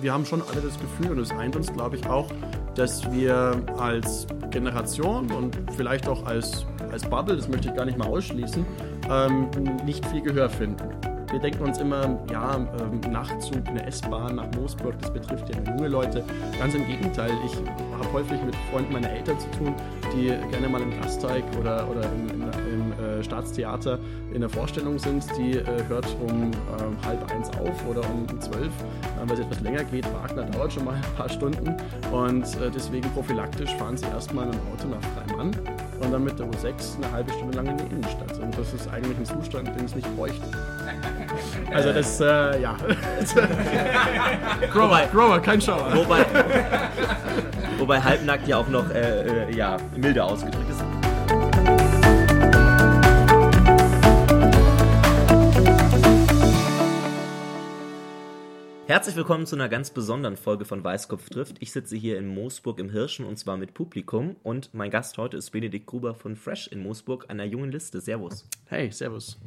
wir haben schon alle das Gefühl und es eint uns, glaube ich, auch, dass wir als Generation und vielleicht auch als, als Bubble, das möchte ich gar nicht mal ausschließen, ähm, nicht viel Gehör finden. Wir denken uns immer, ja, ähm, Nachtzug, eine S-Bahn nach Moosburg, das betrifft ja junge Leute. Ganz im Gegenteil, ich habe häufig mit Freunden meiner Eltern zu tun, die gerne mal im Gasteig oder, oder im, im, im Staatstheater in der Vorstellung sind. Die äh, hört um äh, halb eins auf oder um zwölf, äh, weil es etwas länger geht. Wagner dauert schon mal ein paar Stunden und äh, deswegen prophylaktisch fahren sie erstmal mit dem Auto nach Freimann und dann mit der U6 eine halbe Stunde lang in die Innenstadt. Und das ist eigentlich ein Zustand, den es nicht bräuchte. Also das, äh, ja. Grower, Grower, kein Schauer. Wobei, wobei halbnackt ja auch noch äh, äh, ja, milder ausgedrückt ist. Herzlich willkommen zu einer ganz besonderen Folge von Weißkopf trifft. Ich sitze hier in Moosburg im Hirschen und zwar mit Publikum und mein Gast heute ist Benedikt Gruber von Fresh in Moosburg, einer jungen Liste. Servus. Hey, servus.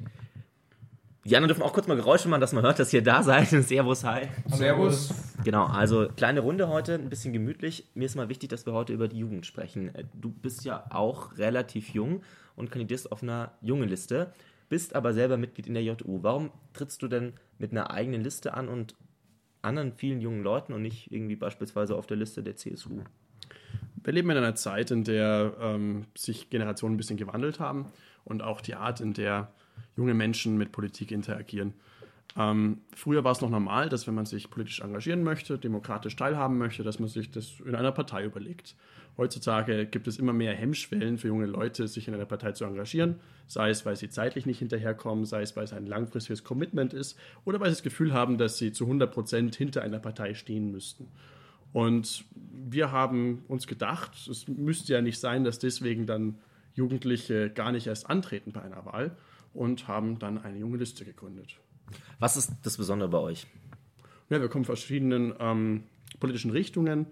Die anderen dürfen auch kurz mal Geräusche machen, dass man hört, dass ihr da seid. Servus, hi. Servus. Genau, also kleine Runde heute, ein bisschen gemütlich. Mir ist mal wichtig, dass wir heute über die Jugend sprechen. Äh, Du bist ja auch relativ jung und kandidierst auf einer jungen Liste, bist aber selber Mitglied in der JU. Warum trittst du denn mit einer eigenen Liste an und anderen vielen jungen Leuten und nicht irgendwie beispielsweise auf der Liste der CSU? Wir leben in einer Zeit, in der ähm, sich Generationen ein bisschen gewandelt haben und auch die Art, in der junge Menschen mit Politik interagieren. Ähm, früher war es noch normal, dass wenn man sich politisch engagieren möchte, demokratisch teilhaben möchte, dass man sich das in einer Partei überlegt. Heutzutage gibt es immer mehr Hemmschwellen für junge Leute, sich in einer Partei zu engagieren, sei es, weil sie zeitlich nicht hinterherkommen, sei es, weil es ein langfristiges Commitment ist oder weil sie das Gefühl haben, dass sie zu 100 Prozent hinter einer Partei stehen müssten. Und wir haben uns gedacht, es müsste ja nicht sein, dass deswegen dann Jugendliche gar nicht erst antreten bei einer Wahl und haben dann eine junge Liste gegründet. Was ist das Besondere bei euch? Ja, wir kommen von verschiedenen ähm, politischen Richtungen.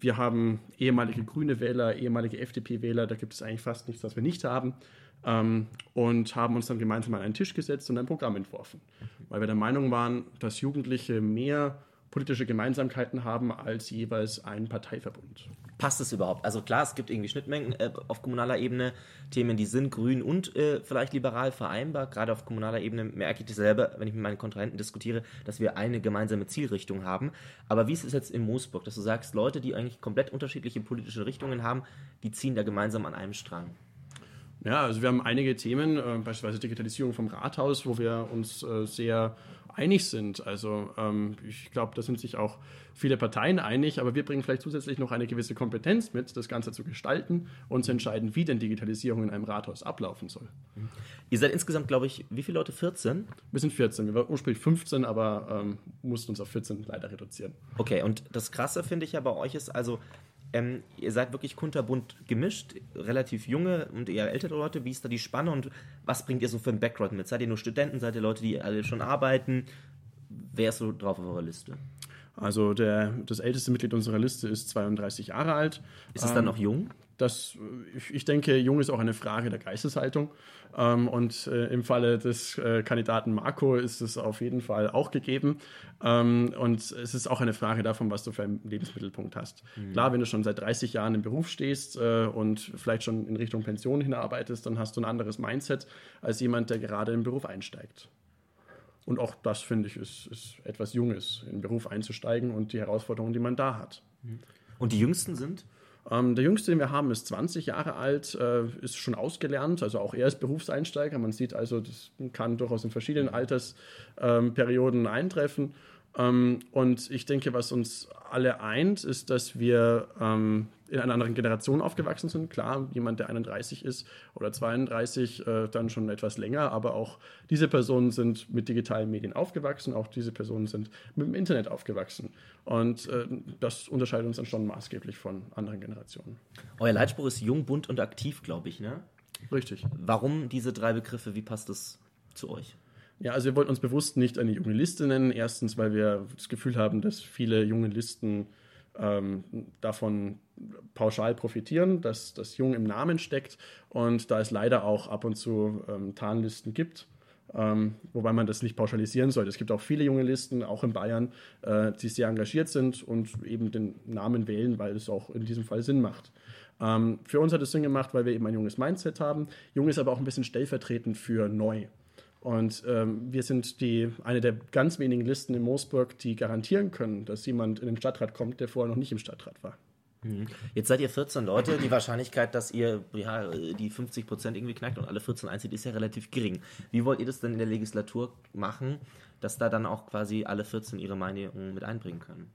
Wir haben ehemalige grüne Wähler, ehemalige FDP-Wähler, da gibt es eigentlich fast nichts, was wir nicht haben. Ähm, und haben uns dann gemeinsam an einen Tisch gesetzt und ein Programm entworfen. Weil wir der Meinung waren, dass Jugendliche mehr politische Gemeinsamkeiten haben als jeweils ein Parteiverbund. Passt es überhaupt? Also klar, es gibt irgendwie Schnittmengen äh, auf kommunaler Ebene, Themen, die sind grün und äh, vielleicht liberal vereinbar. Gerade auf kommunaler Ebene merke ich das selber, wenn ich mit meinen Kontrahenten diskutiere, dass wir eine gemeinsame Zielrichtung haben. Aber wie ist es jetzt in Moosburg, dass du sagst, Leute, die eigentlich komplett unterschiedliche politische Richtungen haben, die ziehen da gemeinsam an einem Strang? Ja, also wir haben einige Themen, äh, beispielsweise Digitalisierung vom Rathaus, wo wir uns äh, sehr einig sind. Also ähm, ich glaube, da sind sich auch viele Parteien einig, aber wir bringen vielleicht zusätzlich noch eine gewisse Kompetenz mit, das Ganze zu gestalten und zu entscheiden, wie denn Digitalisierung in einem Rathaus ablaufen soll. Ihr seid insgesamt, glaube ich, wie viele Leute? 14? Wir sind 14, wir waren ursprünglich 15, aber ähm, mussten uns auf 14 leider reduzieren. Okay, und das Krasse finde ich ja bei euch ist also, ähm, ihr seid wirklich kunterbunt gemischt, relativ junge und eher ältere Leute. Wie ist da die Spanne und was bringt ihr so für einen Background mit? Seid ihr nur Studenten? Seid ihr Leute, die alle schon arbeiten? Wer ist so drauf auf eurer Liste? Also der, das älteste Mitglied unserer Liste ist 32 Jahre alt. Ist es dann noch jung? Das, ich, ich denke, jung ist auch eine Frage der Geisteshaltung. Ähm, und äh, im Falle des äh, Kandidaten Marco ist es auf jeden Fall auch gegeben. Ähm, und es ist auch eine Frage davon, was du für einen Lebensmittelpunkt hast. Klar, wenn du schon seit 30 Jahren im Beruf stehst äh, und vielleicht schon in Richtung Pension hinarbeitest, dann hast du ein anderes Mindset als jemand, der gerade im Beruf einsteigt. Und auch das, finde ich, ist, ist etwas Junges, in den Beruf einzusteigen und die Herausforderungen, die man da hat. Und die Jüngsten sind? Ähm, der jüngste, den wir haben, ist 20 Jahre alt, äh, ist schon ausgelernt, also auch er ist Berufseinsteiger. Man sieht also, das kann durchaus in verschiedenen Altersperioden eintreffen. Ähm, und ich denke, was uns alle eint, ist, dass wir ähm, in einer anderen Generation aufgewachsen sind. Klar, jemand, der 31 ist oder 32, äh, dann schon etwas länger, aber auch diese Personen sind mit digitalen Medien aufgewachsen, auch diese Personen sind mit dem Internet aufgewachsen. Und äh, das unterscheidet uns dann schon maßgeblich von anderen Generationen. Euer Leitspruch ist jung, bunt und aktiv, glaube ich, ne? Richtig. Warum diese drei Begriffe? Wie passt das zu euch? Ja, also wir wollten uns bewusst nicht eine junge Liste nennen. Erstens, weil wir das Gefühl haben, dass viele junge Listen ähm, davon pauschal profitieren, dass das Jung im Namen steckt und da es leider auch ab und zu ähm, Tarnlisten gibt, Ähm, wobei man das nicht pauschalisieren sollte. Es gibt auch viele junge Listen, auch in Bayern, äh, die sehr engagiert sind und eben den Namen wählen, weil es auch in diesem Fall Sinn macht. Ähm, für uns hat es Sinn gemacht, weil wir eben ein junges Mindset haben. Jung ist aber auch ein bisschen stellvertretend für neu. Und ähm, wir sind die, eine der ganz wenigen Listen in Moosburg, die garantieren können, dass jemand in den Stadtrat kommt, der vorher noch nicht im Stadtrat war. Mhm. Jetzt seid ihr 14 Leute. Die Wahrscheinlichkeit, dass ihr ja, die 50 Prozent irgendwie knackt und alle 14 einzieht, ist ja relativ gering. Wie wollt ihr das denn in der Legislatur machen, dass da dann auch quasi alle 14 ihre Meinung mit einbringen können?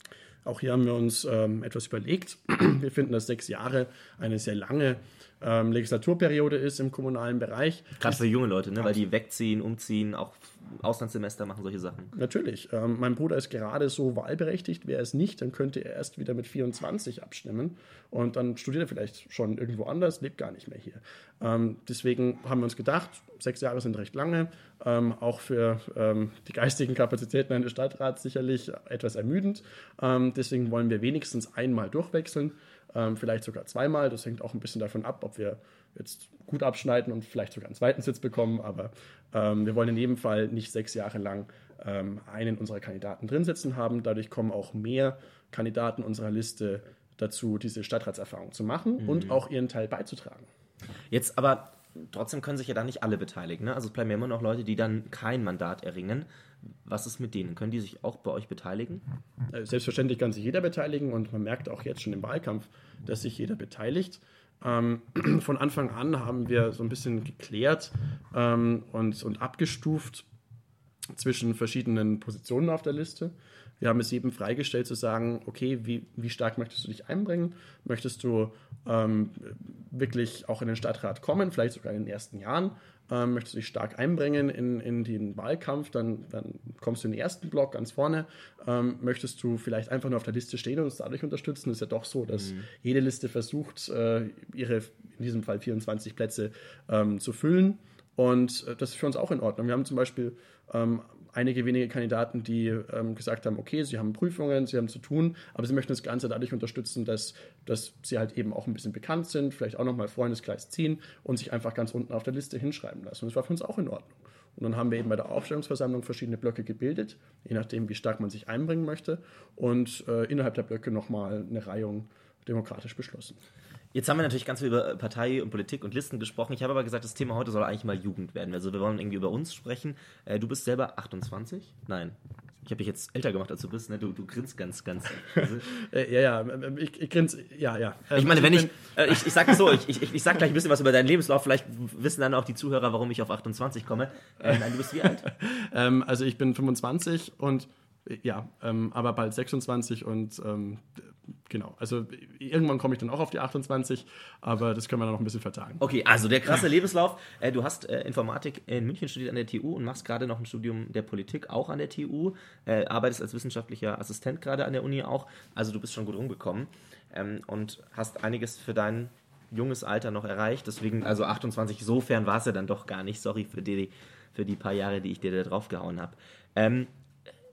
Auch hier haben wir uns ähm, etwas überlegt. Wir finden, dass sechs Jahre eine sehr lange ähm, Legislaturperiode ist im kommunalen Bereich. Gerade für junge Leute, ne? weil die wegziehen, umziehen, auch Auslandssemester machen, solche Sachen. Natürlich. Ähm, mein Bruder ist gerade so wahlberechtigt. Wäre es nicht, dann könnte er erst wieder mit 24 abstimmen. Und dann studiert er vielleicht schon irgendwo anders, lebt gar nicht mehr hier. Ähm, deswegen haben wir uns gedacht, sechs Jahre sind recht lange. Ähm, auch für ähm, die geistigen Kapazitäten eines Stadtrats sicherlich etwas ermüdend. Ähm, deswegen wollen wir wenigstens einmal durchwechseln ähm, vielleicht sogar zweimal. Das hängt auch ein bisschen davon ab, ob wir jetzt gut abschneiden und vielleicht sogar einen zweiten Sitz bekommen. Aber ähm, wir wollen in jedem Fall nicht sechs Jahre lang ähm, einen unserer Kandidaten drin sitzen haben. Dadurch kommen auch mehr Kandidaten unserer Liste dazu, diese Stadtratserfahrung zu machen mhm. und auch ihren Teil beizutragen. Jetzt aber trotzdem können sich ja da nicht alle beteiligen. Ne? Also es bleiben ja immer noch Leute, die dann kein Mandat erringen. Was ist mit denen? Können die sich auch bei euch beteiligen? Äh, selbstverständlich kann sich jeder beteiligen und man merkt auch jetzt schon im Wahlkampf, dass sich jeder beteiligt. Ähm, von Anfang an haben wir so ein bisschen geklärt ähm, und, und abgestuft zwischen verschiedenen Positionen auf der Liste. Wir haben es jedem freigestellt zu sagen, okay, wie, wie stark möchtest du dich einbringen? Möchtest du ähm, wirklich auch in den Stadtrat kommen, vielleicht sogar in den ersten Jahren? Ähm, möchtest du dich stark einbringen in, in den Wahlkampf, dann, dann kommst du in den ersten Block ganz vorne. Ähm, möchtest du vielleicht einfach nur auf der Liste stehen und uns dadurch unterstützen? Das ist ja doch so, dass mhm. jede Liste versucht, äh, ihre, in diesem Fall 24 Plätze ähm, zu füllen. Und äh, das ist für uns auch in Ordnung. Wir haben zum Beispiel ähm, einige wenige Kandidaten, die ähm, gesagt haben, okay, sie haben Prüfungen, sie haben zu tun, aber sie möchten das Ganze dadurch unterstützen, dass, dass sie halt eben auch ein bisschen bekannt sind, vielleicht auch nochmal Freundeskreis ziehen und sich einfach ganz unten auf der Liste hinschreiben lassen. Und das war für uns auch in Ordnung. Und dann haben wir eben bei der Aufstellungsversammlung verschiedene Blöcke gebildet, je nachdem, wie stark man sich einbringen möchte, und äh, innerhalb der Blöcke nochmal eine Reihung demokratisch beschlossen. Jetzt haben wir natürlich ganz viel über Partei und Politik und Listen gesprochen. Ich habe aber gesagt, das Thema heute soll eigentlich mal Jugend werden. Also wir wollen irgendwie über uns sprechen. Äh, du bist selber 28? Nein. Ich habe dich jetzt älter gemacht, als du bist. Ne? Du, du grinst ganz, ganz. Äh, ja, ja, ich, ich grinse, ja, ja. Ich meine, wenn ich, äh, ich, ich sage so, ich, ich, ich sage gleich ein bisschen was über deinen Lebenslauf. Vielleicht wissen dann auch die Zuhörer, warum ich auf 28 komme. Äh, nein, du bist wie alt? ähm, also ich bin 25 und ja, ähm, aber bald 26 und ähm, genau. Also irgendwann komme ich dann auch auf die 28, aber das können wir dann noch ein bisschen vertagen. Okay, also der krasse Lebenslauf. Äh, du hast äh, Informatik in München studiert an der TU und machst gerade noch ein Studium der Politik auch an der TU. Äh, arbeitest als wissenschaftlicher Assistent gerade an der Uni auch. Also du bist schon gut rumgekommen ähm, und hast einiges für dein junges Alter noch erreicht. Deswegen, also 28, sofern war es ja dann doch gar nicht. Sorry für die, für die paar Jahre, die ich dir da drauf gehauen habe. Ähm,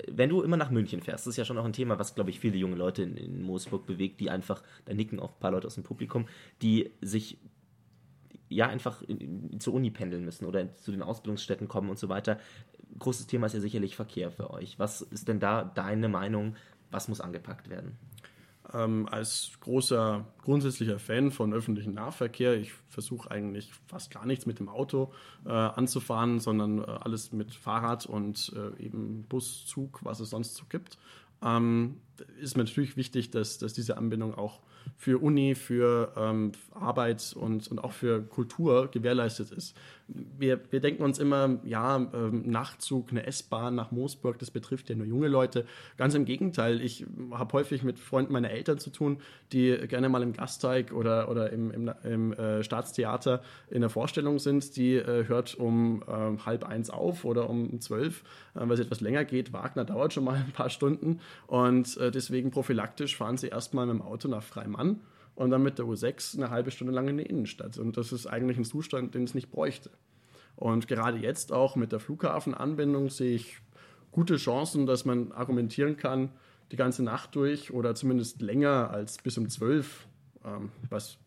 wenn du immer nach München fährst, das ist ja schon auch ein Thema, was, glaube ich, viele junge Leute in, in Moosburg bewegt, die einfach, da nicken auch ein paar Leute aus dem Publikum, die sich ja einfach in, in, zur Uni pendeln müssen oder zu den Ausbildungsstätten kommen und so weiter. Großes Thema ist ja sicherlich Verkehr für euch. Was ist denn da deine Meinung? Was muss angepackt werden? Ähm, als großer grundsätzlicher Fan von öffentlichem Nahverkehr. Ich versuche eigentlich fast gar nichts mit dem Auto äh, anzufahren, sondern äh, alles mit Fahrrad und äh, eben Bus, Zug, was es sonst so gibt. Ähm, ist natürlich wichtig, dass, dass diese Anbindung auch für Uni, für ähm, Arbeit und, und auch für Kultur gewährleistet ist. Wir, wir denken uns immer, ja, ähm, Nachtzug, eine S-Bahn nach Moosburg, das betrifft ja nur junge Leute. Ganz im Gegenteil, ich habe häufig mit Freunden meiner Eltern zu tun, die gerne mal im Gasteig oder, oder im, im, im äh, Staatstheater in der Vorstellung sind. Die äh, hört um äh, halb eins auf oder um zwölf, äh, weil es etwas länger geht. Wagner dauert schon mal ein paar Stunden und äh, deswegen prophylaktisch fahren sie erstmal mit dem Auto nach Freimann und dann mit der U6 eine halbe Stunde lang in die Innenstadt. Und das ist eigentlich ein Zustand, den es nicht bräuchte. Und gerade jetzt auch mit der Flughafenanbindung sehe ich gute Chancen, dass man argumentieren kann, die ganze Nacht durch oder zumindest länger als bis um zwölf, ähm, was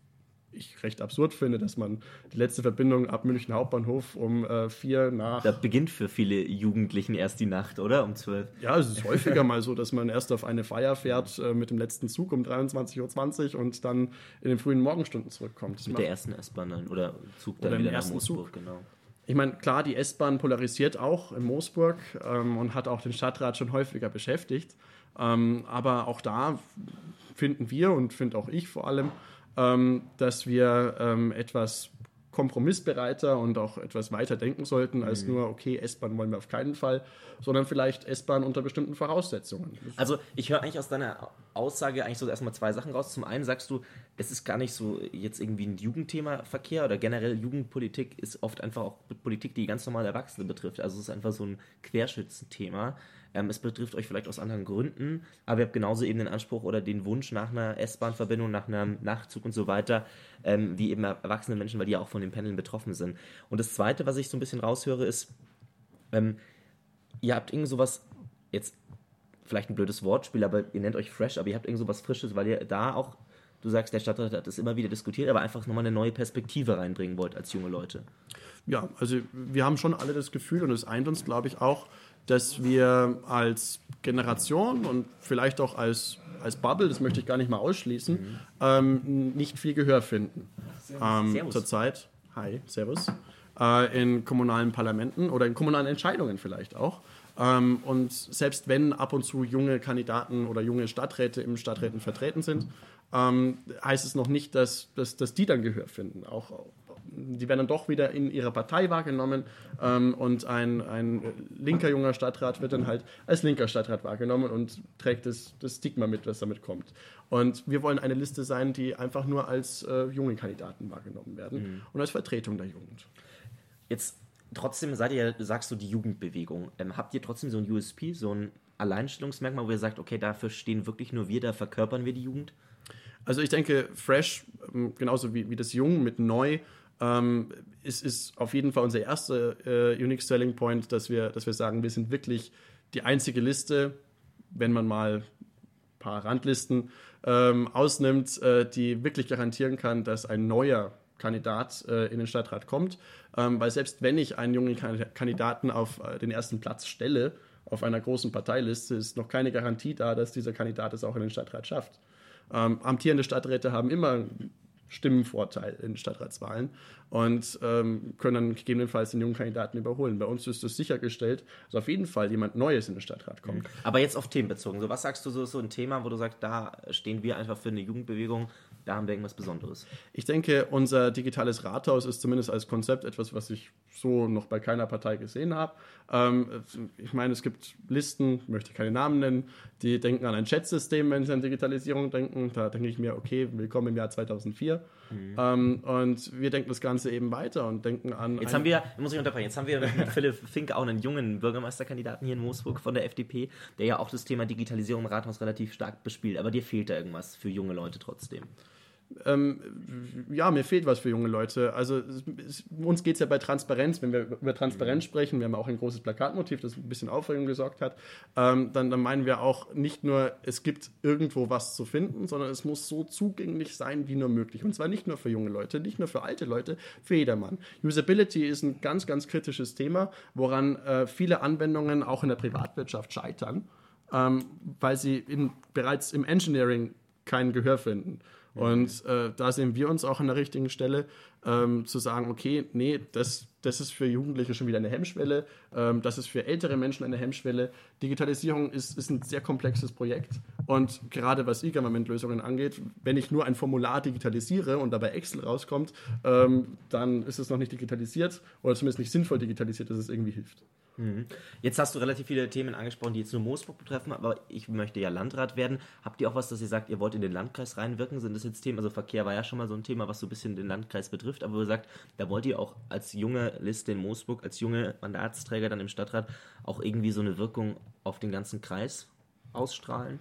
ich recht absurd finde, dass man die letzte Verbindung ab München Hauptbahnhof um äh, vier nach. Da beginnt für viele Jugendlichen erst die Nacht, oder? Um zwölf. Ja, es ist häufiger mal so, dass man erst auf eine Feier fährt äh, mit dem letzten Zug um 23.20 Uhr und dann in den frühen Morgenstunden zurückkommt. Das mit der ersten S-Bahn oder Zug dann oder wieder nach Moosburg, Zug. genau. Ich meine, klar, die S-Bahn polarisiert auch in Moosburg ähm, und hat auch den Stadtrat schon häufiger beschäftigt. Ähm, aber auch da finden wir und finde auch ich vor allem, ähm, dass wir ähm, etwas kompromissbereiter und auch etwas weiter denken sollten als mhm. nur, okay, S-Bahn wollen wir auf keinen Fall, sondern vielleicht S-Bahn unter bestimmten Voraussetzungen. Also ich höre eigentlich aus deiner Aussage eigentlich so erstmal zwei Sachen raus. Zum einen sagst du, es ist gar nicht so jetzt irgendwie ein Jugendthema Verkehr oder generell Jugendpolitik ist oft einfach auch Politik, die ganz normal Erwachsene betrifft. Also es ist einfach so ein Querschützenthema. Ähm, es betrifft euch vielleicht aus anderen Gründen, aber ihr habt genauso eben den Anspruch oder den Wunsch nach einer S-Bahn-Verbindung, nach einem Nachtzug und so weiter, ähm, wie eben erwachsene Menschen, weil die ja auch von den Pendeln betroffen sind. Und das Zweite, was ich so ein bisschen raushöre, ist, ähm, ihr habt irgend sowas, jetzt vielleicht ein blödes Wortspiel, aber ihr nennt euch Fresh, aber ihr habt irgend sowas Frisches, weil ihr da auch, du sagst, der Stadtrat hat das immer wieder diskutiert, aber einfach nochmal eine neue Perspektive reinbringen wollt als junge Leute. Ja, also wir haben schon alle das Gefühl und es eint uns, glaube ich, auch, dass wir als Generation und vielleicht auch als, als Bubble, das möchte ich gar nicht mal ausschließen, mhm. ähm, nicht viel Gehör finden. Ähm, zurzeit, hi, servus, äh, in kommunalen Parlamenten oder in kommunalen Entscheidungen vielleicht auch. Ähm, und selbst wenn ab und zu junge Kandidaten oder junge Stadträte im Stadträten vertreten sind, ähm, heißt es noch nicht, dass, dass, dass die dann Gehör finden. Auch, die werden dann doch wieder in ihrer Partei wahrgenommen ähm, und ein, ein linker junger Stadtrat wird dann halt als linker Stadtrat wahrgenommen und trägt das, das Stigma mit, was damit kommt. Und wir wollen eine Liste sein, die einfach nur als äh, junge Kandidaten wahrgenommen werden mhm. und als Vertretung der Jugend. Jetzt trotzdem seid ihr, sagst du, die Jugendbewegung. Ähm, habt ihr trotzdem so ein USP, so ein Alleinstellungsmerkmal, wo ihr sagt, okay, dafür stehen wirklich nur wir, da verkörpern wir die Jugend? Also ich denke, Fresh, ähm, genauso wie, wie das Jung mit Neu, ähm, ist, ist auf jeden Fall unser erster äh, Unique Selling Point, dass wir, dass wir sagen, wir sind wirklich die einzige Liste, wenn man mal ein paar Randlisten ähm, ausnimmt, äh, die wirklich garantieren kann, dass ein neuer Kandidat äh, in den Stadtrat kommt. Ähm, weil selbst wenn ich einen jungen Kandidaten auf äh, den ersten Platz stelle, auf einer großen Parteiliste, ist noch keine Garantie da, dass dieser Kandidat es auch in den Stadtrat schafft. Ähm, amtierende Stadträte haben immer Stimmenvorteil in Stadtratswahlen und ähm, können dann gegebenenfalls den jungen Kandidaten überholen. Bei uns ist das sichergestellt, dass auf jeden Fall jemand Neues in den Stadtrat kommt. Aber jetzt auf Themen bezogen. So, was sagst du so, so ein Thema, wo du sagst, da stehen wir einfach für eine Jugendbewegung, da haben wir irgendwas Besonderes? Ich denke, unser digitales Rathaus ist zumindest als Konzept etwas, was ich so noch bei keiner Partei gesehen habe. Ähm, ich meine, es gibt Listen, möchte keine Namen nennen, die denken an ein Chatsystem, wenn sie an Digitalisierung denken. Da denke ich mir, okay, willkommen im Jahr 2004. Mhm. Ähm, und wir denken das Ganze eben weiter und denken an. Jetzt haben wir, muss ich unterbrechen, jetzt haben wir mit Philipp Fink auch einen jungen Bürgermeisterkandidaten hier in Moosburg von der FDP, der ja auch das Thema Digitalisierung im Rathaus relativ stark bespielt. Aber dir fehlt da irgendwas für junge Leute trotzdem. Ähm, ja, mir fehlt was für junge Leute. Also es, uns geht es ja bei Transparenz, wenn wir über Transparenz mhm. sprechen, wir haben auch ein großes Plakatmotiv, das ein bisschen Aufregung gesorgt hat, ähm, dann, dann, meinen wir auch nicht nur, es gibt irgendwo was zu finden, sondern es muss so zugänglich sein wie nur möglich. Und zwar nicht nur für junge Leute, nicht nur für alte Leute, für jedermann. Usability ist ein ganz, ganz kritisches Thema, woran äh, viele Anwendungen auch in der Privatwirtschaft scheitern, ähm, weil sie in, bereits im Engineering kein Gehör finden. Und äh, da sehen wir uns auch an der richtigen Stelle, ähm, zu sagen, okay, nee, das, das ist für Jugendliche schon wieder eine Hemmschwelle, ähm, das ist für ältere Menschen eine Hemmschwelle. Digitalisierung ist, ist ein sehr komplexes Projekt und gerade was E-Government-Lösungen angeht, wenn ich nur ein Formular digitalisiere und dabei Excel rauskommt, ähm, dann ist es noch nicht digitalisiert oder zumindest nicht sinnvoll digitalisiert, dass es irgendwie hilft. Mhm. Jetzt hast du relativ viele Themen angesprochen, die jetzt nur Moosburg betreffen, aber ich möchte ja Landrat werden. Habt ihr auch was, dass ihr sagt, ihr wollt in den Landkreis reinwirken? Sind das jetzt Themen? Also Verkehr war ja schon mal so ein Thema, was so ein bisschen den Landkreis betrifft, aber ihr sagt, da wollt ihr auch als junge Liste in Moosburg, als junge Mandatsträger dann im Stadtrat auch irgendwie so eine Wirkung auf den ganzen Kreis ausstrahlen?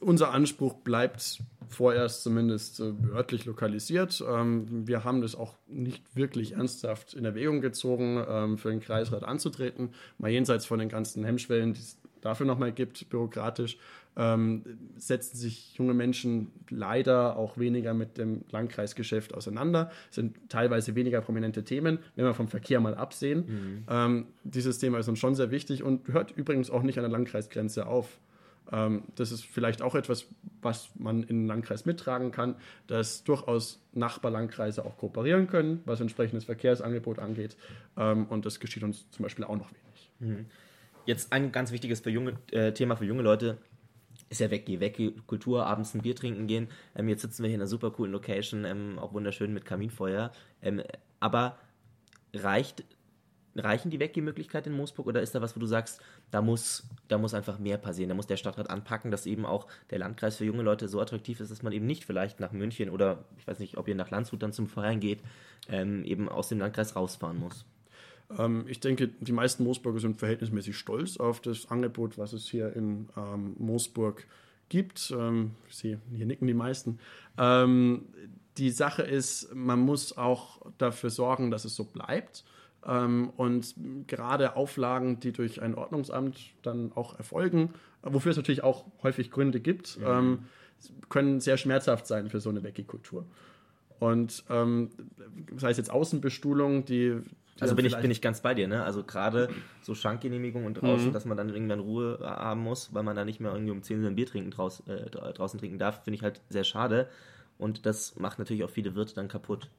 Unser Anspruch bleibt vorerst zumindest äh, örtlich lokalisiert. Ähm, wir haben das auch nicht wirklich ernsthaft in Erwägung gezogen, ähm, für den Kreisrat anzutreten, mal jenseits von den ganzen Hemmschwellen, die es dafür nochmal gibt, bürokratisch, ähm, setzen sich junge Menschen leider auch weniger mit dem Landkreisgeschäft auseinander, sind teilweise weniger prominente Themen, wenn wir vom Verkehr mal absehen. Mhm. Dieses Thema ist uns schon sehr wichtig und hört übrigens auch nicht an der Landkreisgrenze auf. Ähm, das ist vielleicht auch etwas, was man in den Landkreis mittragen kann, dass durchaus Nachbarlandkreise auch kooperieren können, was entsprechendes Verkehrsangebot angeht. Ähm, und das geschieht uns zum Beispiel auch noch wenig. Mhm. Jetzt ein ganz wichtiges für junge, äh, Thema für junge Leute ist ja Wegge, Wegge-Kultur, abends ein Bier trinken gehen. Ähm, jetzt sitzen wir hier in einer super coolen Location, ähm, auch wunderschön mit Kaminfeuer. Ähm, aber reicht reichen die Wegge-Möglichkeiten in Moosburg oder ist da was, wo du sagst, da muss, da muss einfach mehr passieren, da muss der Stadtrat anpacken, dass eben auch der Landkreis für junge Leute so attraktiv ist, dass man eben nicht vielleicht nach München oder ich weiß nicht, ob ihr nach Landshut dann zum Verein geht, ähm, eben aus dem Landkreis rausfahren muss? Ähm, ich denke, die meisten Moosburger sind verhältnismäßig stolz auf das Angebot, was es hier in ähm, Moosburg gibt. Ähm, sehe, hier nicken die meisten. Ähm, die Sache ist, man muss auch dafür sorgen, dass es so bleibt. Ähm, und gerade Auflagen, die durch ein Ordnungsamt dann auch erfolgen, wofür es natürlich auch häufig Gründe gibt, ja. ähm, können sehr schmerzhaft sein für so eine Wecki-Kultur. Und ähm, sei es jetzt Außenbestuhlung, die. die also bin ich, bin ich ganz bei dir, ne? Also gerade so Schankgenehmigung und draußen, mhm. dass man dann irgendwann Ruhe haben muss, weil man da nicht mehr irgendwie um 10 Uhr ein Bier trinken draus, äh, draußen trinken darf, finde ich halt sehr schade. Und das macht natürlich auch viele Wirte dann kaputt.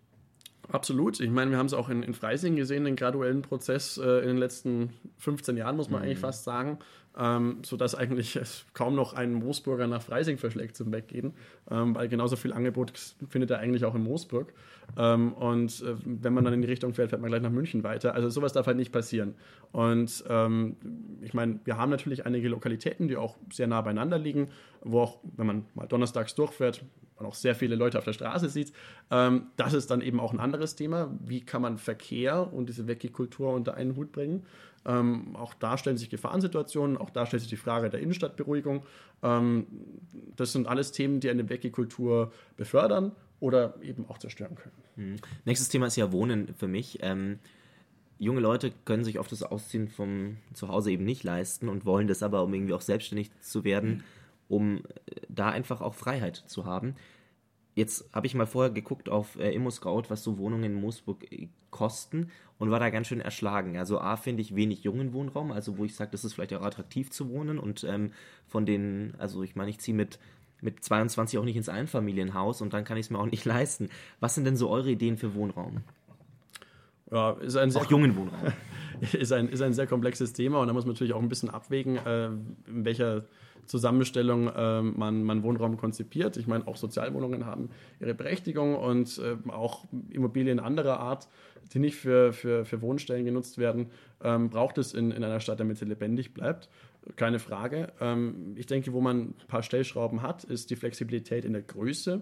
Absolut. Ich meine, wir haben es auch in, in Freising gesehen, den graduellen Prozess äh, in den letzten 15 Jahren, muss man mhm. eigentlich fast sagen, ähm, sodass eigentlich es kaum noch einen Moosburger nach Freising verschlägt zum Weggehen, ähm, weil genauso viel Angebot findet er eigentlich auch in Moosburg. Ähm, und äh, wenn man dann in die Richtung fährt, fährt man gleich nach München weiter. Also sowas darf halt nicht passieren. Und ähm, ich meine, wir haben natürlich einige Lokalitäten, die auch sehr nah beieinander liegen, wo auch, wenn man mal donnerstags durchfährt, man auch sehr viele Leute auf der Straße sieht. Ähm, das ist dann eben auch ein anderes Thema. Wie kann man Verkehr und diese Weggekultur unter einen Hut bringen? Ähm, auch da stellen sich Gefahrensituationen, auch da stellt sich die Frage der Innenstadtberuhigung. Ähm, das sind alles Themen, die eine Weggekultur befördern oder eben auch zerstören können. Mhm. Nächstes Thema ist ja Wohnen für mich. Ähm, junge Leute können sich oft das Ausziehen vom Zuhause eben nicht leisten und wollen das aber, um irgendwie auch selbstständig zu werden. Um äh, da einfach auch Freiheit zu haben. Jetzt habe ich mal vorher geguckt auf äh, ImmoScout, was so Wohnungen in Moosburg äh, kosten und war da ganz schön erschlagen. Also A finde ich wenig jungen Wohnraum, also wo ich sage, das ist vielleicht auch attraktiv zu wohnen und ähm, von den, also ich meine, ich ziehe mit mit 22 auch nicht ins Einfamilienhaus und dann kann ich es mir auch nicht leisten. Was sind denn so eure Ideen für Wohnraum? Ja, ist ein sehr auch jungen Wohnraum. ist ein, ist ein sehr komplexes Thema und da muss man natürlich auch ein bisschen abwägen, äh, in welcher Zusammenstellung äh, man, man Wohnraum konzipiert. Ich meine, auch Sozialwohnungen haben ihre Berechtigung und äh, auch Immobilien anderer Art, die nicht für, für, für Wohnstellen genutzt werden, ähm, braucht es in, in einer Stadt, damit sie lebendig bleibt. Keine Frage. Ähm, ich denke, wo man ein paar Stellschrauben hat, ist die Flexibilität in der Größe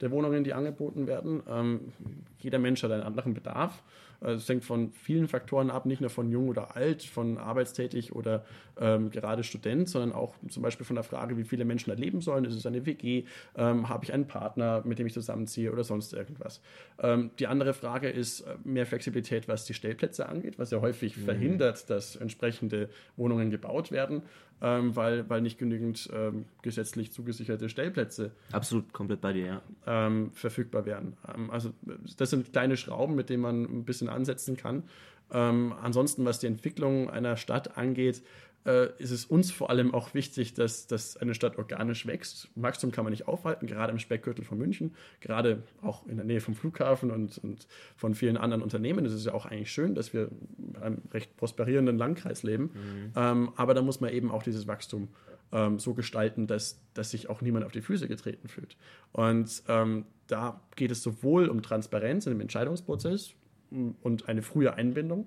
der Wohnungen, die angeboten werden. Ähm, jeder Mensch hat einen anderen Bedarf. Also es hängt von vielen Faktoren ab, nicht nur von jung oder alt, von arbeitstätig oder ähm, gerade Student, sondern auch zum Beispiel von der Frage, wie viele Menschen da leben sollen. Ist es eine WG? Ähm, Habe ich einen Partner, mit dem ich zusammenziehe oder sonst irgendwas? Ähm, die andere Frage ist äh, mehr Flexibilität, was die Stellplätze angeht, was ja häufig mhm. verhindert, dass entsprechende Wohnungen gebaut werden ähm, weil, weil nicht genügend ähm, gesetzlich zugesicherte Stellplätze absolut komplett bei dir, ja. ähm, verfügbar wären. Ähm, also das sind kleine Schrauben, mit denen man ein bisschen ansetzen kann. Ähm, ansonsten, was die Entwicklung einer Stadt angeht, äh, ist es uns vor allem auch wichtig, dass, dass eine Stadt organisch wächst. Wachstum kann man nicht aufhalten, gerade im Speckgürtel von München, gerade auch in der Nähe vom Flughafen und, und von vielen anderen Unternehmen. Es ist ja auch eigentlich schön, dass wir in einem recht prosperierenden Landkreis leben. Mhm. Ähm, aber da muss man eben auch dieses Wachstum ähm, so gestalten, dass, dass sich auch niemand auf die Füße getreten fühlt. Und ähm, da geht es sowohl um Transparenz in dem Entscheidungsprozess und eine frühe Einbindung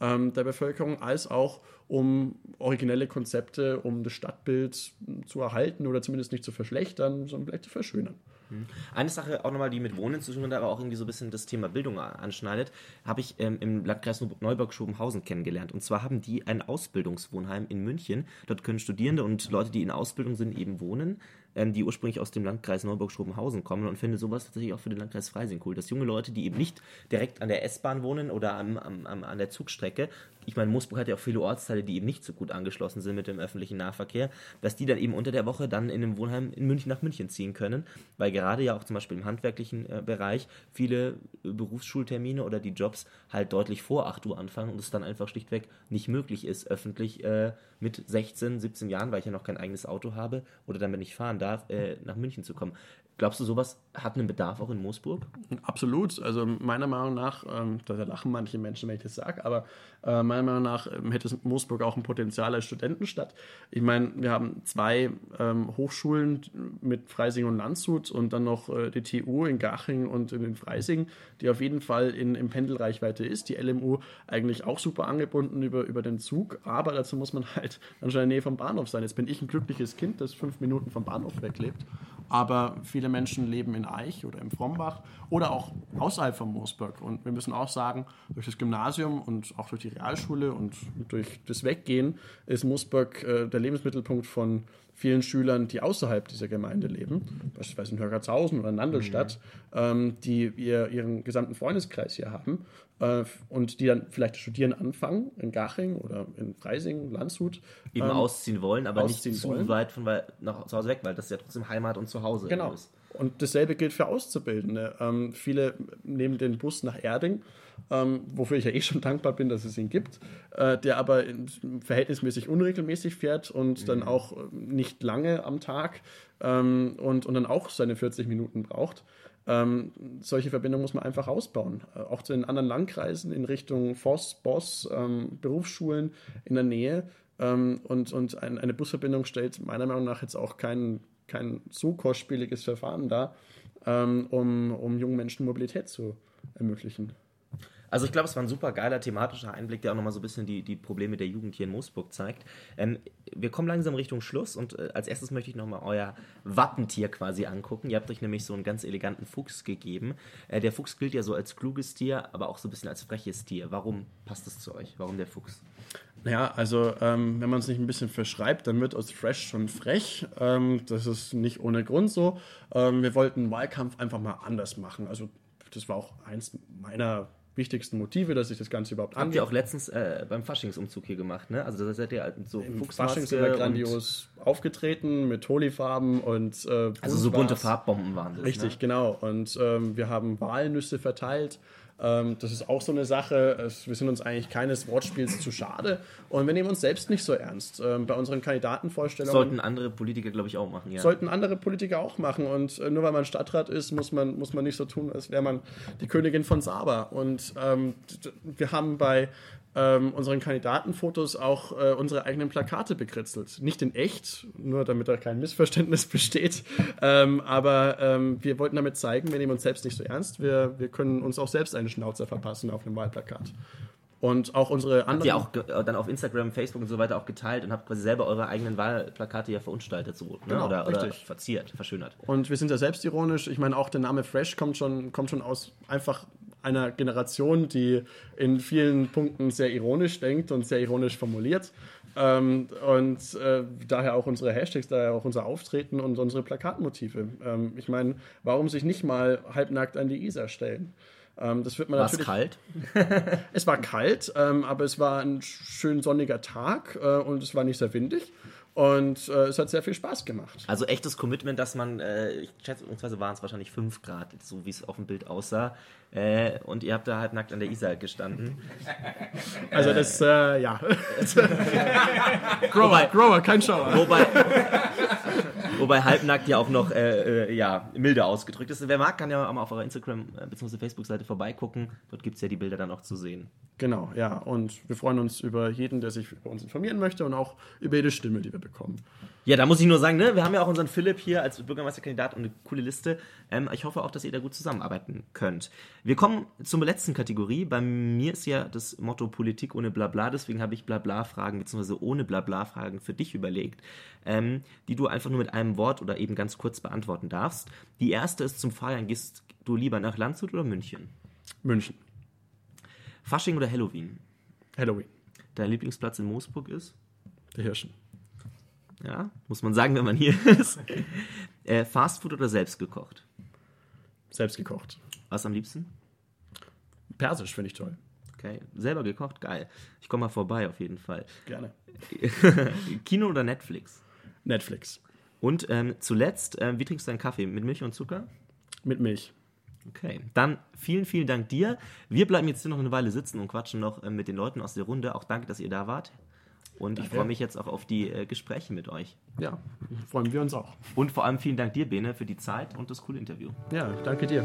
ähm, der Bevölkerung, als auch um originelle Konzepte, um das Stadtbild zu erhalten oder zumindest nicht zu verschlechtern, sondern vielleicht zu verschönern. Mhm. Eine Sache auch nochmal, die mit Wohnen zu tun hat, aber auch irgendwie so ein bisschen das Thema Bildung anschneidet, habe ich ähm, im Landkreis Neuburg-Schobenhausen kennengelernt. Und zwar haben die ein Ausbildungswohnheim in München. Dort können Studierende und Leute, die in Ausbildung sind, eben wohnen ähm, die ursprünglich aus dem Landkreis Neuburg-Schrobenhausen kommen und finde sowas tatsächlich auch für den Landkreis Freising cool, dass junge Leute, die eben nicht direkt an der S-Bahn wohnen oder am, am, am, an der Zugstrecke, ich meine, Moosburg hat ja auch viele Ortsteile, die eben nicht so gut angeschlossen sind mit dem öffentlichen Nahverkehr, dass die dann eben unter der Woche dann in einem Wohnheim in München nach München ziehen können, weil gerade ja auch zum Beispiel im handwerklichen äh, Bereich viele äh, Berufsschultermine oder die Jobs halt deutlich vor 8 Uhr anfangen und es dann einfach schlichtweg nicht möglich ist, öffentlich äh, mit 16, 17 Jahren, weil ich ja noch kein eigenes Auto habe oder damit nicht fahren darf, äh, nach München zu kommen. Glaubst du, sowas hat einen Bedarf auch in Moosburg? Absolut. Also meiner Meinung nach, ähm, da lachen manche Menschen, wenn ich das sage, aber äh, meiner Meinung nach ähm, hätte Moosburg auch ein Potenzial als Studentenstadt. Ich meine, wir haben zwei ähm, Hochschulen mit Freising und Landshut und dann noch äh, die TU in Garching und in Freising, die auf jeden Fall in, in Pendelreichweite ist. Die LMU eigentlich auch super angebunden über, über den Zug, aber dazu muss man halt schon in der Nähe vom Bahnhof sein. Jetzt bin ich ein glückliches Kind, das fünf Minuten vom Bahnhof weglebt aber viele Menschen leben in Eich oder im Frombach oder auch außerhalb von Moosburg. Und wir müssen auch sagen, durch das Gymnasium und auch durch die Realschule und durch das Weggehen ist Moosburg äh, der Lebensmittelpunkt von vielen Schülern, die außerhalb dieser Gemeinde leben, beispielsweise in Hörgertshausen oder in Nandelstadt, mhm. ähm, die ihr, ihren gesamten Freundeskreis hier haben äh, und die dann vielleicht studieren anfangen in Gaching oder in Freising, Landshut. Eben ähm, ausziehen wollen, aber ausziehen nicht zu wollen. weit von weil, nach zu Hause weg, weil das ja trotzdem Heimat und Zuhause genau. ist. Und dasselbe gilt für Auszubildende. Ähm, viele nehmen den Bus nach Erding, ähm, wofür ich ja eh schon dankbar bin, dass es ihn gibt, äh, der aber verhältnismäßig unregelmäßig fährt und mhm. dann auch nicht lange am Tag ähm, und, und dann auch seine 40 Minuten braucht. Ähm, solche Verbindungen muss man einfach ausbauen. Äh, auch zu den anderen Landkreisen in Richtung Voss, Boss, ähm, Berufsschulen in der Nähe. Ähm, und und ein, eine Busverbindung stellt meiner Meinung nach jetzt auch kein, kein so kostspieliges Verfahren dar, ähm, um, um jungen Menschen Mobilität zu ermöglichen. Also ich glaube, es war ein super geiler thematischer Einblick, der auch nochmal so ein bisschen die, die Probleme der Jugend hier in Moosburg zeigt. Ähm, wir kommen langsam Richtung Schluss und äh, als erstes möchte ich nochmal euer Wappentier quasi angucken. Ihr habt euch nämlich so einen ganz eleganten Fuchs gegeben. Äh, der Fuchs gilt ja so als kluges Tier, aber auch so ein bisschen als freches Tier. Warum passt das zu euch? Warum der Fuchs? Ja, also ähm, wenn man es nicht ein bisschen verschreibt, dann wird aus fresh schon frech. Ähm, das ist nicht ohne Grund so. Ähm, wir wollten Wahlkampf einfach mal anders machen. Also das war auch eins meiner wichtigsten Motive, dass sich das Ganze überhaupt angeht. Habt ihr auch letztens äh, beim Faschingsumzug hier gemacht, ne? Also da seid ihr halt so Im Faschings sind wir grandios aufgetreten mit Holifarben und äh, Also so bunte Farbbomben waren das. Richtig, ne? genau. Und ähm, wir haben Walnüsse verteilt ähm, das ist auch so eine Sache. Wir sind uns eigentlich keines Wortspiels zu schade und wir nehmen uns selbst nicht so ernst. Ähm, bei unseren Kandidatenvorstellungen. Sollten andere Politiker, glaube ich, auch machen, ja. Sollten andere Politiker auch machen und äh, nur weil man Stadtrat ist, muss man, muss man nicht so tun, als wäre man die Königin von Saba. Und ähm, wir haben bei ähm, unseren Kandidatenfotos auch äh, unsere eigenen Plakate bekritzelt. Nicht in echt, nur damit da kein Missverständnis besteht. Ähm, aber ähm, wir wollten damit zeigen, wir nehmen uns selbst nicht so ernst. Wir, wir können uns auch selbst einen Schnauzer verpassen auf einem Wahlplakat. Und auch unsere anderen. Habt ihr auch dann auf Instagram, Facebook und so weiter auch geteilt und habt quasi selber eure eigenen Wahlplakate ja verunstaltet, so, ne? genau, oder, oder verziert, verschönert. Und wir sind ja selbstironisch. Ich meine, auch der Name Fresh kommt schon, kommt schon aus einfach einer Generation, die in vielen Punkten sehr ironisch denkt und sehr ironisch formuliert. Ähm, und äh, daher auch unsere Hashtags, daher auch unser Auftreten und unsere Plakatmotive. Ähm, ich meine, warum sich nicht mal halbnackt an die Isar stellen? Ähm, das wird man war natürlich. kalt? es war kalt, ähm, aber es war ein schön sonniger Tag äh, und es war nicht sehr windig. Und äh, es hat sehr viel Spaß gemacht. Also echtes Commitment, dass man, äh, ich schätze, waren es wahrscheinlich 5 Grad, so wie es auf dem Bild aussah. Äh, und ihr habt da halt nackt an der Isar gestanden. Also das, äh, ja. Grower, Grower, kein Schauer. Wobei, wobei halbnackt ja auch noch äh, äh, ja, milde ausgedrückt ist. Wer mag, kann ja mal auf eurer Instagram- äh, bzw. Facebook-Seite vorbeigucken. Dort gibt es ja die Bilder dann auch zu sehen. Genau, ja. Und wir freuen uns über jeden, der sich über uns informieren möchte und auch über jede Stimme, die wir bekommen. Ja, da muss ich nur sagen, ne, wir haben ja auch unseren Philipp hier als Bürgermeisterkandidat und eine coole Liste. Ähm, ich hoffe auch, dass ihr da gut zusammenarbeiten könnt. Wir kommen zur letzten Kategorie. Bei mir ist ja das Motto Politik ohne Blabla, deswegen habe ich Blabla-Fragen bzw. ohne Blabla-Fragen für dich überlegt, ähm, die du einfach nur mit einem Wort oder eben ganz kurz beantworten darfst. Die erste ist zum Feiern, gehst du lieber nach Landshut oder München? München. Fasching oder Halloween? Halloween. Dein Lieblingsplatz in Moosburg ist? Der Hirschen. Ja, muss man sagen, wenn man hier ist. äh, Fastfood oder selbst gekocht? Selbst gekocht. Was am liebsten? Persisch finde ich toll. Okay. Okay, selber gekocht, geil. Ich komme mal vorbei auf jeden Fall. Gerne. Kino oder Netflix? Netflix. Und ähm, zuletzt, äh, wie trinkst du deinen Kaffee? Mit Milch und Zucker? Mit Milch. Okay, dann vielen, vielen Dank dir. Wir bleiben jetzt hier noch eine Weile sitzen und quatschen noch äh, mit den Leuten aus der Runde. Auch danke, dass ihr da wart. Und ich freue mich jetzt auch auf die äh, Gespräche mit euch. Ja, freuen wir uns auch. Und vor allem vielen Dank dir, Bene, für die Zeit und das coole Interview. Ja, danke dir.